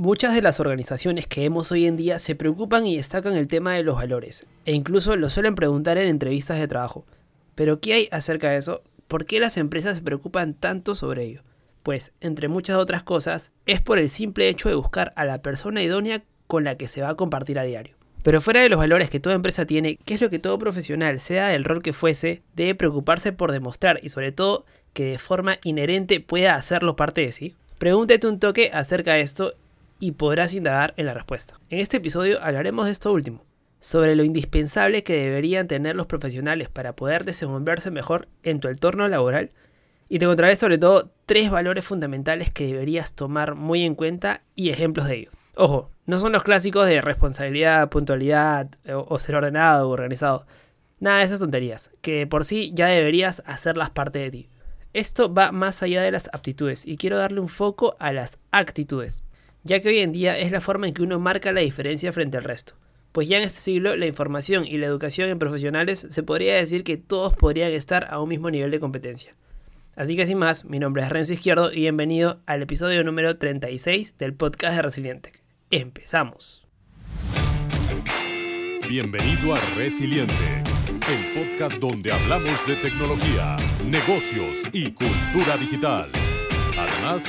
Muchas de las organizaciones que vemos hoy en día se preocupan y destacan el tema de los valores, e incluso lo suelen preguntar en entrevistas de trabajo. Pero ¿qué hay acerca de eso? ¿Por qué las empresas se preocupan tanto sobre ello? Pues, entre muchas otras cosas, es por el simple hecho de buscar a la persona idónea con la que se va a compartir a diario. Pero fuera de los valores que toda empresa tiene, ¿qué es lo que todo profesional, sea del rol que fuese, debe preocuparse por demostrar y sobre todo que de forma inherente pueda hacerlo parte de sí? Pregúntate un toque acerca de esto y podrás indagar en la respuesta. En este episodio hablaremos de esto último, sobre lo indispensable que deberían tener los profesionales para poder desenvolverse mejor en tu entorno laboral y te encontraré sobre todo tres valores fundamentales que deberías tomar muy en cuenta y ejemplos de ello. Ojo, no son los clásicos de responsabilidad, puntualidad o ser ordenado o organizado. Nada de esas tonterías, que por sí ya deberías hacerlas parte de ti. Esto va más allá de las aptitudes y quiero darle un foco a las actitudes ya que hoy en día es la forma en que uno marca la diferencia frente al resto. Pues ya en este siglo la información y la educación en profesionales se podría decir que todos podrían estar a un mismo nivel de competencia. Así que sin más, mi nombre es Renzo Izquierdo y bienvenido al episodio número 36 del podcast de Resiliente. Empezamos. Bienvenido a Resiliente, el podcast donde hablamos de tecnología, negocios y cultura digital. Además,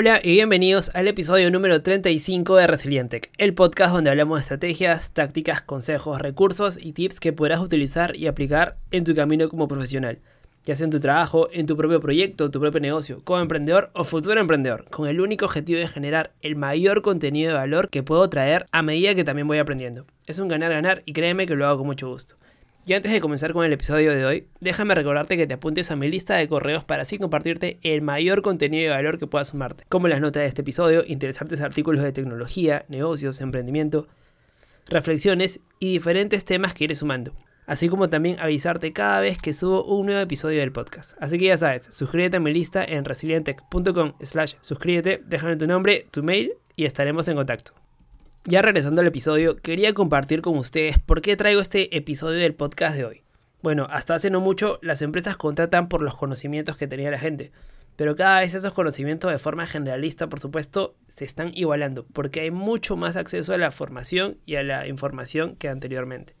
Hola y bienvenidos al episodio número 35 de Resilientec, el podcast donde hablamos de estrategias, tácticas, consejos, recursos y tips que podrás utilizar y aplicar en tu camino como profesional, ya sea en tu trabajo, en tu propio proyecto, tu propio negocio, como emprendedor o futuro emprendedor, con el único objetivo de generar el mayor contenido de valor que puedo traer a medida que también voy aprendiendo. Es un ganar-ganar y créeme que lo hago con mucho gusto. Y antes de comenzar con el episodio de hoy, déjame recordarte que te apuntes a mi lista de correos para así compartirte el mayor contenido de valor que pueda sumarte, como las notas de este episodio, interesantes artículos de tecnología, negocios, emprendimiento, reflexiones y diferentes temas que iré sumando. Así como también avisarte cada vez que subo un nuevo episodio del podcast. Así que ya sabes, suscríbete a mi lista en resilientech.com slash suscríbete, déjame tu nombre, tu mail y estaremos en contacto. Ya regresando al episodio, quería compartir con ustedes por qué traigo este episodio del podcast de hoy. Bueno, hasta hace no mucho las empresas contratan por los conocimientos que tenía la gente, pero cada vez esos conocimientos de forma generalista, por supuesto, se están igualando, porque hay mucho más acceso a la formación y a la información que anteriormente.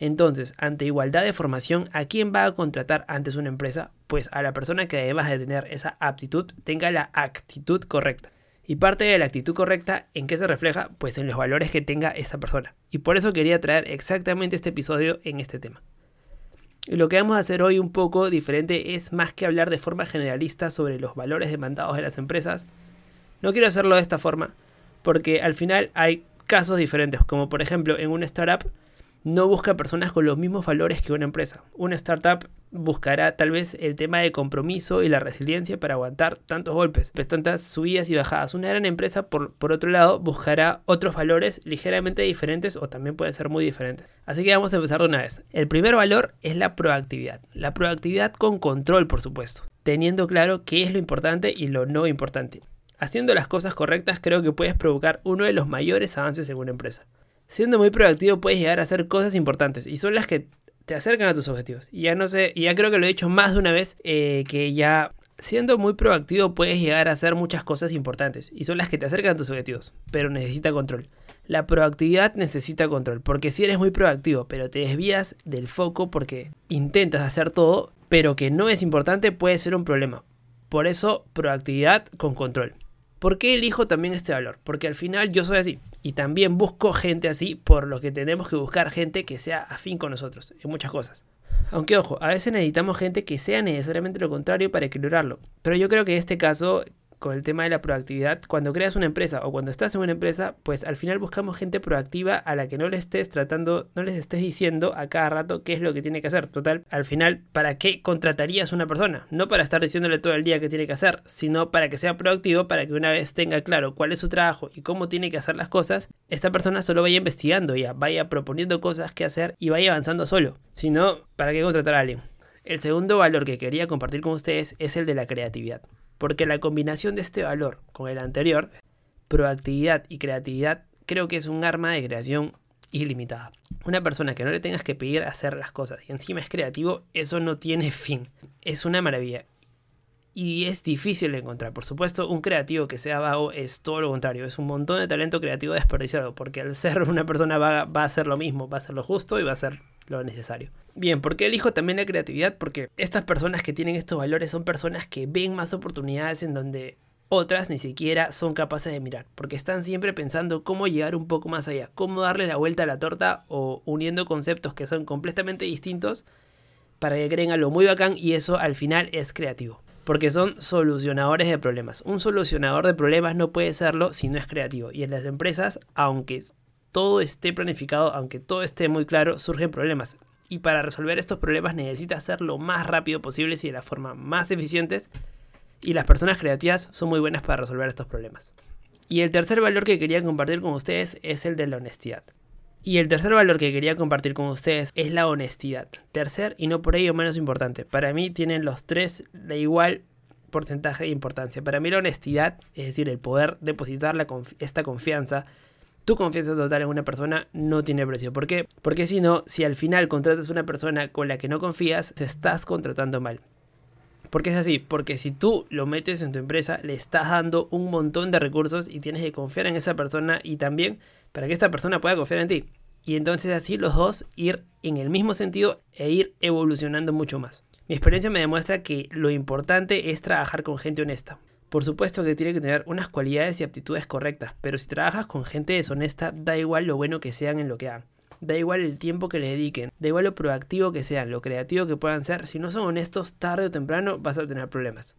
Entonces, ante igualdad de formación, ¿a quién va a contratar antes una empresa? Pues a la persona que además de tener esa aptitud, tenga la actitud correcta. Y parte de la actitud correcta, ¿en qué se refleja? Pues en los valores que tenga esa persona. Y por eso quería traer exactamente este episodio en este tema. Y lo que vamos a hacer hoy un poco diferente es más que hablar de forma generalista sobre los valores demandados de las empresas. No quiero hacerlo de esta forma, porque al final hay casos diferentes, como por ejemplo en una startup no busca personas con los mismos valores que una empresa. Una startup buscará tal vez el tema de compromiso y la resiliencia para aguantar tantos golpes, pues tantas subidas y bajadas. Una gran empresa, por, por otro lado, buscará otros valores ligeramente diferentes o también pueden ser muy diferentes. Así que vamos a empezar de una vez. El primer valor es la proactividad. La proactividad con control, por supuesto, teniendo claro qué es lo importante y lo no importante. Haciendo las cosas correctas creo que puedes provocar uno de los mayores avances en una empresa siendo muy proactivo puedes llegar a hacer cosas importantes y son las que te acercan a tus objetivos. Y ya no sé, ya creo que lo he dicho más de una vez, eh, que ya siendo muy proactivo puedes llegar a hacer muchas cosas importantes y son las que te acercan a tus objetivos, pero necesita control. La proactividad necesita control, porque si eres muy proactivo, pero te desvías del foco porque intentas hacer todo, pero que no es importante, puede ser un problema. Por eso, proactividad con control. ¿Por qué elijo también este valor? Porque al final yo soy así. Y también busco gente así, por lo que tenemos que buscar gente que sea afín con nosotros, en muchas cosas. Aunque ojo, a veces necesitamos gente que sea necesariamente lo contrario para equilibrarlo. Pero yo creo que en este caso, con el tema de la proactividad, cuando creas una empresa o cuando estás en una empresa, pues al final buscamos gente proactiva a la que no le estés tratando, no les estés diciendo a cada rato qué es lo que tiene que hacer. Total, al final, ¿para qué contratarías una persona? No para estar diciéndole todo el día qué tiene que hacer, sino para que sea proactivo, para que una vez tenga claro cuál es su trabajo y cómo tiene que hacer las cosas, esta persona solo vaya investigando ya, vaya proponiendo cosas que hacer y vaya avanzando solo. Si no, ¿para qué contratar a alguien? El segundo valor que quería compartir con ustedes es el de la creatividad, porque la combinación de este valor con el anterior, proactividad y creatividad, creo que es un arma de creación ilimitada. Una persona que no le tengas que pedir hacer las cosas y encima es creativo, eso no tiene fin. Es una maravilla. Y es difícil de encontrar. Por supuesto, un creativo que sea vago es todo lo contrario. Es un montón de talento creativo desperdiciado. Porque al ser una persona vaga va a hacer lo mismo. Va a hacer lo justo y va a hacer lo necesario. Bien, ¿por qué elijo también la creatividad? Porque estas personas que tienen estos valores son personas que ven más oportunidades en donde otras ni siquiera son capaces de mirar, porque están siempre pensando cómo llegar un poco más allá, cómo darle la vuelta a la torta o uniendo conceptos que son completamente distintos para que creen algo muy bacán y eso al final es creativo. Porque son solucionadores de problemas. Un solucionador de problemas no puede serlo si no es creativo. Y en las empresas, aunque todo esté planificado, aunque todo esté muy claro, surgen problemas. Y para resolver estos problemas necesita hacerlo lo más rápido posible y de la forma más eficientes y las personas creativas son muy buenas para resolver estos problemas. Y el tercer valor que quería compartir con ustedes es el de la honestidad. Y el tercer valor que quería compartir con ustedes es la honestidad. Tercer y no por ello menos importante. Para mí tienen los tres de igual porcentaje de importancia. Para mí la honestidad, es decir, el poder depositar esta confianza, tu confianza total en una persona no tiene precio. ¿Por qué? Porque si no, si al final contratas una persona con la que no confías, te estás contratando mal. ¿Por qué es así? Porque si tú lo metes en tu empresa, le estás dando un montón de recursos y tienes que confiar en esa persona y también para que esta persona pueda confiar en ti. Y entonces así los dos ir en el mismo sentido e ir evolucionando mucho más. Mi experiencia me demuestra que lo importante es trabajar con gente honesta. Por supuesto que tiene que tener unas cualidades y aptitudes correctas, pero si trabajas con gente deshonesta, da igual lo bueno que sean en lo que hagan. Da igual el tiempo que le dediquen, da igual lo proactivo que sean, lo creativo que puedan ser, si no son honestos, tarde o temprano vas a tener problemas.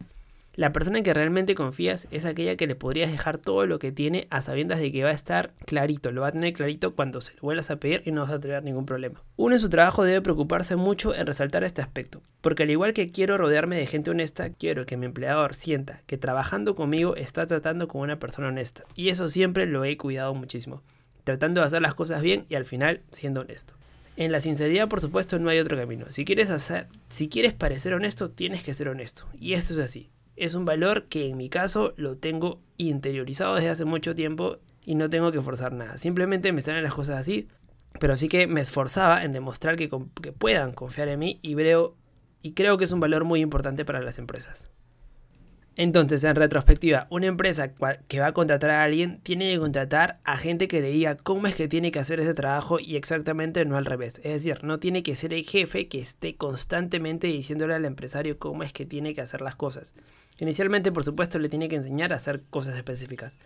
La persona en que realmente confías es aquella que le podrías dejar todo lo que tiene a sabiendas de que va a estar clarito, lo va a tener clarito cuando se lo vuelvas a pedir y no vas a tener ningún problema. Uno en su trabajo debe preocuparse mucho en resaltar este aspecto, porque al igual que quiero rodearme de gente honesta, quiero que mi empleador sienta que trabajando conmigo está tratando con una persona honesta, y eso siempre lo he cuidado muchísimo tratando de hacer las cosas bien y al final siendo honesto. En la sinceridad, por supuesto, no hay otro camino. Si quieres hacer, si quieres parecer honesto, tienes que ser honesto. Y esto es así. Es un valor que en mi caso lo tengo interiorizado desde hace mucho tiempo y no tengo que forzar nada. Simplemente me salen las cosas así, pero sí que me esforzaba en demostrar que, que puedan confiar en mí y creo, y creo que es un valor muy importante para las empresas. Entonces, en retrospectiva, una empresa que va a contratar a alguien tiene que contratar a gente que le diga cómo es que tiene que hacer ese trabajo y exactamente no al revés. Es decir, no tiene que ser el jefe que esté constantemente diciéndole al empresario cómo es que tiene que hacer las cosas. Inicialmente, por supuesto, le tiene que enseñar a hacer cosas específicas.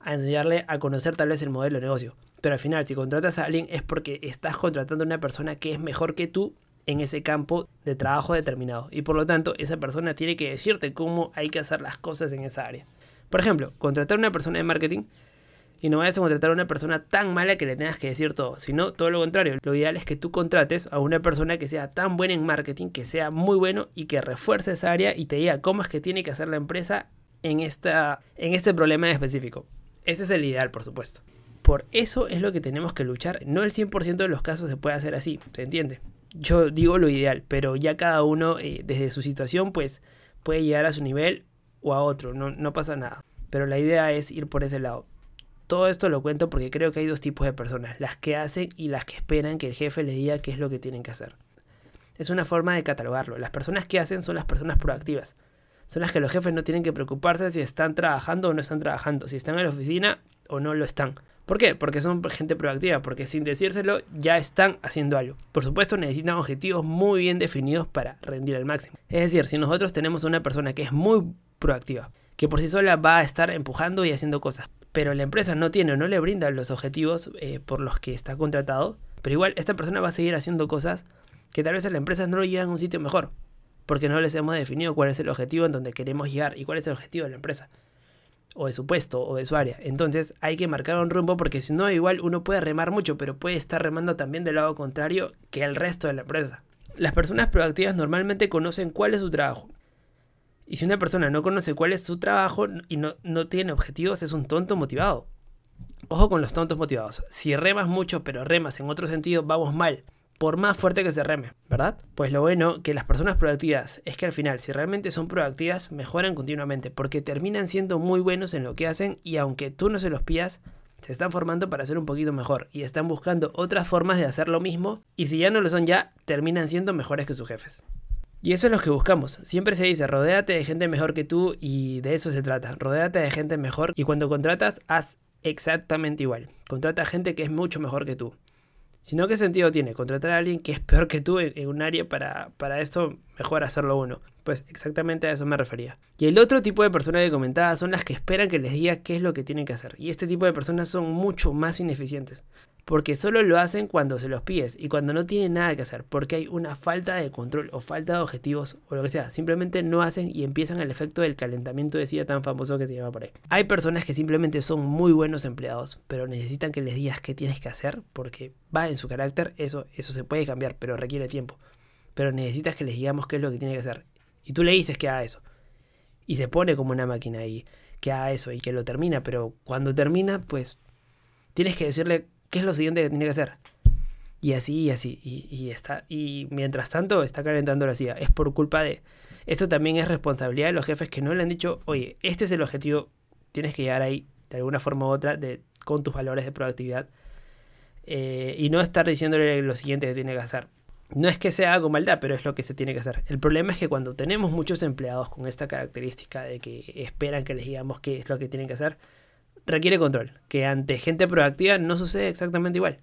A enseñarle a conocer tal vez el modelo de negocio. Pero al final, si contratas a alguien es porque estás contratando a una persona que es mejor que tú en ese campo de trabajo determinado. Y por lo tanto, esa persona tiene que decirte cómo hay que hacer las cosas en esa área. Por ejemplo, contratar a una persona de marketing y no vayas a contratar a una persona tan mala que le tengas que decir todo, sino todo lo contrario. Lo ideal es que tú contrates a una persona que sea tan buena en marketing, que sea muy bueno y que refuerce esa área y te diga cómo es que tiene que hacer la empresa en, esta, en este problema específico. Ese es el ideal, por supuesto. Por eso es lo que tenemos que luchar. No el 100% de los casos se puede hacer así, ¿se entiende? Yo digo lo ideal, pero ya cada uno eh, desde su situación pues puede llegar a su nivel o a otro, no, no pasa nada. Pero la idea es ir por ese lado. Todo esto lo cuento porque creo que hay dos tipos de personas, las que hacen y las que esperan que el jefe les diga qué es lo que tienen que hacer. Es una forma de catalogarlo. Las personas que hacen son las personas proactivas. Son las que los jefes no tienen que preocuparse si están trabajando o no están trabajando, si están en la oficina o no lo están. ¿Por qué? Porque son gente proactiva, porque sin decírselo ya están haciendo algo. Por supuesto necesitan objetivos muy bien definidos para rendir al máximo. Es decir, si nosotros tenemos una persona que es muy proactiva, que por sí sola va a estar empujando y haciendo cosas, pero la empresa no tiene o no le brinda los objetivos eh, por los que está contratado, pero igual esta persona va a seguir haciendo cosas que tal vez a la empresa no lo llevan a un sitio mejor. Porque no les hemos definido cuál es el objetivo en donde queremos llegar y cuál es el objetivo de la empresa o de su puesto o de su área. Entonces hay que marcar un rumbo porque si no igual uno puede remar mucho, pero puede estar remando también del lado contrario que el resto de la empresa. Las personas proactivas normalmente conocen cuál es su trabajo. Y si una persona no conoce cuál es su trabajo y no, no tiene objetivos, es un tonto motivado. Ojo con los tontos motivados. Si remas mucho pero remas en otro sentido, vamos mal por más fuerte que se reme, ¿verdad? Pues lo bueno que las personas proactivas es que al final, si realmente son proactivas, mejoran continuamente, porque terminan siendo muy buenos en lo que hacen y aunque tú no se los pías, se están formando para ser un poquito mejor y están buscando otras formas de hacer lo mismo y si ya no lo son ya, terminan siendo mejores que sus jefes. Y eso es lo que buscamos. Siempre se dice, rodéate de gente mejor que tú y de eso se trata. Rodéate de gente mejor y cuando contratas, haz exactamente igual. Contrata gente que es mucho mejor que tú. Si no, ¿qué sentido tiene contratar a alguien que es peor que tú en, un área para, para esto? Mejor hacerlo uno. Pues exactamente a eso me refería. Y el otro tipo de personas que comentaba son las que esperan que les diga qué es lo que tienen que hacer. Y este tipo de personas son mucho más ineficientes porque solo lo hacen cuando se los pides y cuando no tienen nada que hacer, porque hay una falta de control o falta de objetivos o lo que sea. Simplemente no hacen y empiezan el efecto del calentamiento de silla tan famoso que se llama por ahí. Hay personas que simplemente son muy buenos empleados, pero necesitan que les digas qué tienes que hacer porque va en su carácter, eso, eso se puede cambiar, pero requiere tiempo. Pero necesitas que les digamos qué es lo que tiene que hacer. Y tú le dices que haga eso. Y se pone como una máquina ahí, que haga eso y que lo termina, pero cuando termina, pues tienes que decirle ¿qué es lo siguiente que tiene que hacer? Y así, y así, y, está, y mientras tanto está calentando la silla. Es por culpa de... Esto también es responsabilidad de los jefes que no le han dicho, oye, este es el objetivo, tienes que llegar ahí de alguna forma u otra de, con tus valores de productividad. Eh, y no estar diciéndole lo siguiente que tiene que hacer. No es que sea con maldad, pero es lo que se tiene que hacer. El problema es que cuando tenemos muchos empleados con esta característica de que esperan que les digamos qué es lo que tienen que hacer, requiere control, que ante gente proactiva no sucede exactamente igual.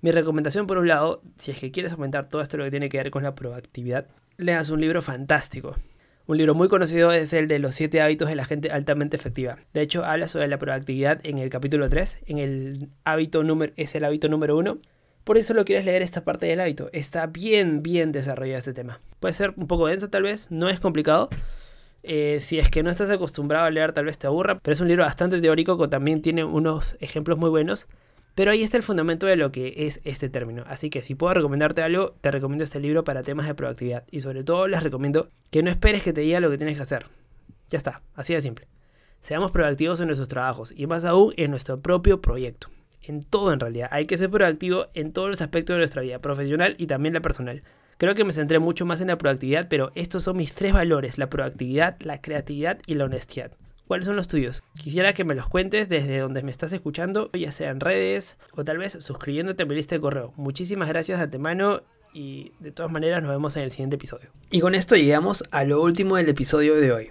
Mi recomendación por un lado, si es que quieres aumentar todo esto lo que tiene que ver con la proactividad, leas un libro fantástico. Un libro muy conocido es el de los 7 hábitos de la gente altamente efectiva. De hecho, habla sobre la proactividad en el capítulo 3, en el hábito número es el hábito número 1. Por eso lo quieres leer esta parte del hábito. Está bien, bien desarrollado este tema. Puede ser un poco denso tal vez, no es complicado, eh, si es que no estás acostumbrado a leer, tal vez te aburra, pero es un libro bastante teórico que también tiene unos ejemplos muy buenos. Pero ahí está el fundamento de lo que es este término. Así que si puedo recomendarte algo, te recomiendo este libro para temas de proactividad. Y sobre todo les recomiendo que no esperes que te diga lo que tienes que hacer. Ya está, así de simple. Seamos proactivos en nuestros trabajos y más aún en nuestro propio proyecto. En todo en realidad. Hay que ser proactivo en todos los aspectos de nuestra vida, profesional y también la personal. Creo que me centré mucho más en la proactividad, pero estos son mis tres valores, la proactividad, la creatividad y la honestidad. ¿Cuáles son los tuyos? Quisiera que me los cuentes desde donde me estás escuchando, ya sea en redes o tal vez suscribiéndote a mi lista de correo. Muchísimas gracias de antemano y de todas maneras nos vemos en el siguiente episodio. Y con esto llegamos a lo último del episodio de hoy.